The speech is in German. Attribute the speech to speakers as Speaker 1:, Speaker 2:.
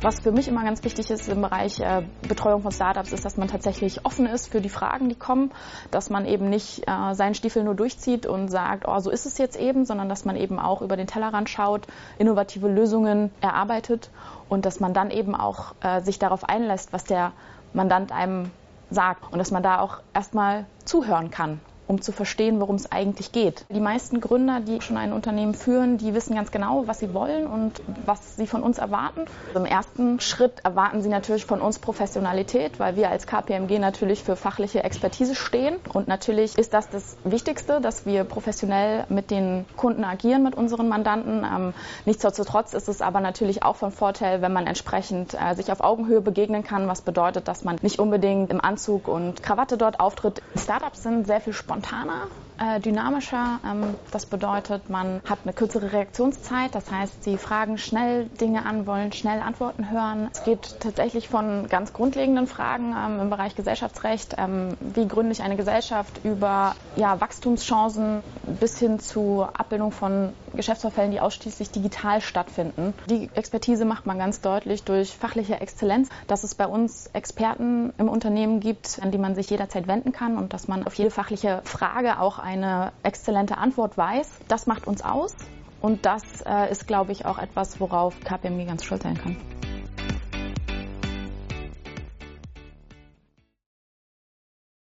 Speaker 1: Was für mich immer ganz wichtig ist im Bereich äh, Betreuung von Startups, ist, dass man tatsächlich offen ist für die Fragen, die kommen, dass man eben nicht äh, seinen Stiefel nur durchzieht und sagt, oh, so ist es jetzt eben, sondern dass man eben auch über den Tellerrand schaut, innovative Lösungen erarbeitet und dass man dann eben auch äh, sich darauf einlässt, was der Mandant einem sagt und dass man da auch erstmal zuhören kann um zu verstehen, worum es eigentlich geht. Die meisten Gründer, die schon ein Unternehmen führen, die wissen ganz genau, was sie wollen und was sie von uns erwarten. Im ersten Schritt erwarten sie natürlich von uns Professionalität, weil wir als KPMG natürlich für fachliche Expertise stehen. Und natürlich ist das das Wichtigste, dass wir professionell mit den Kunden agieren, mit unseren Mandanten. Ähm, nichtsdestotrotz ist es aber natürlich auch von Vorteil, wenn man entsprechend äh, sich auf Augenhöhe begegnen kann, was bedeutet, dass man nicht unbedingt im Anzug und Krawatte dort auftritt. Startups sind sehr viel spontaner Montana äh, dynamischer. Ähm, das bedeutet, man hat eine kürzere Reaktionszeit. Das heißt, sie fragen schnell Dinge an, wollen schnell Antworten hören. Es geht tatsächlich von ganz grundlegenden Fragen ähm, im Bereich Gesellschaftsrecht, ähm, wie gründe ich eine Gesellschaft, über ja, Wachstumschancen bis hin zu Abbildung von Geschäftsvorfällen, die ausschließlich digital stattfinden. Die Expertise macht man ganz deutlich durch fachliche Exzellenz, dass es bei uns Experten im Unternehmen gibt, an die man sich jederzeit wenden kann und dass man auf jede fachliche Frage auch eine exzellente Antwort weiß. Das macht uns aus und das äh, ist, glaube ich, auch etwas, worauf KPMG ganz stolz sein kann.